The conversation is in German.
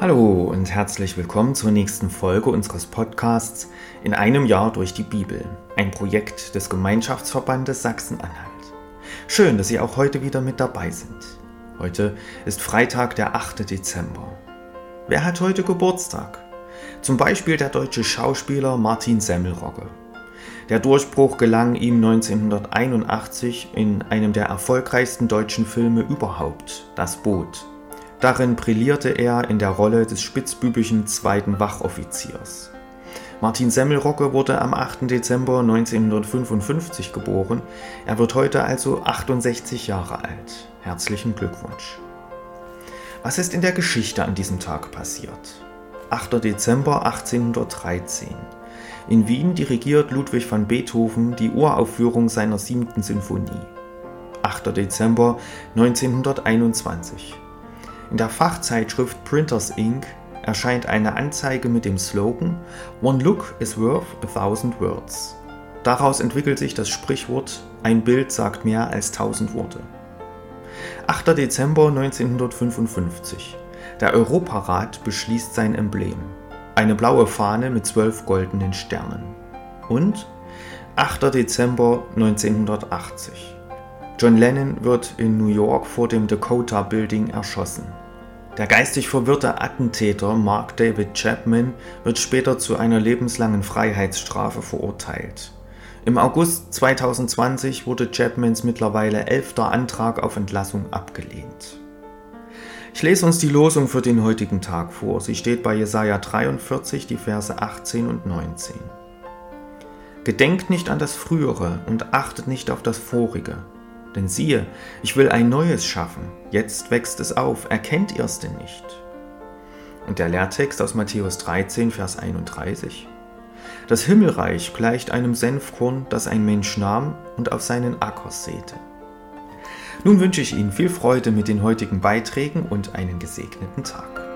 Hallo und herzlich willkommen zur nächsten Folge unseres Podcasts In einem Jahr durch die Bibel, ein Projekt des Gemeinschaftsverbandes Sachsen-Anhalt. Schön, dass Sie auch heute wieder mit dabei sind. Heute ist Freitag, der 8. Dezember. Wer hat heute Geburtstag? Zum Beispiel der deutsche Schauspieler Martin Semmelrogge. Der Durchbruch gelang ihm 1981 in einem der erfolgreichsten deutschen Filme überhaupt, Das Boot. Darin brillierte er in der Rolle des spitzbübischen zweiten Wachoffiziers. Martin Semmelrogge wurde am 8. Dezember 1955 geboren. Er wird heute also 68 Jahre alt. Herzlichen Glückwunsch. Was ist in der Geschichte an diesem Tag passiert? 8. Dezember 1813. In Wien dirigiert Ludwig van Beethoven die Uraufführung seiner siebten Sinfonie. 8. Dezember 1921. In der Fachzeitschrift Printers Inc. erscheint eine Anzeige mit dem Slogan One look is worth a thousand words. Daraus entwickelt sich das Sprichwort Ein Bild sagt mehr als tausend Worte. 8. Dezember 1955. Der Europarat beschließt sein Emblem. Eine blaue Fahne mit zwölf goldenen Sternen. Und 8. Dezember 1980. John Lennon wird in New York vor dem Dakota Building erschossen. Der geistig verwirrte Attentäter Mark David Chapman wird später zu einer lebenslangen Freiheitsstrafe verurteilt. Im August 2020 wurde Chapmans mittlerweile elfter Antrag auf Entlassung abgelehnt. Ich lese uns die Losung für den heutigen Tag vor. Sie steht bei Jesaja 43, die Verse 18 und 19. Gedenkt nicht an das Frühere und achtet nicht auf das Vorige denn siehe, ich will ein neues schaffen, jetzt wächst es auf, erkennt ihr es denn nicht? Und der Lehrtext aus Matthäus 13, Vers 31. Das Himmelreich gleicht einem Senfkorn, das ein Mensch nahm und auf seinen Acker säte. Nun wünsche ich Ihnen viel Freude mit den heutigen Beiträgen und einen gesegneten Tag.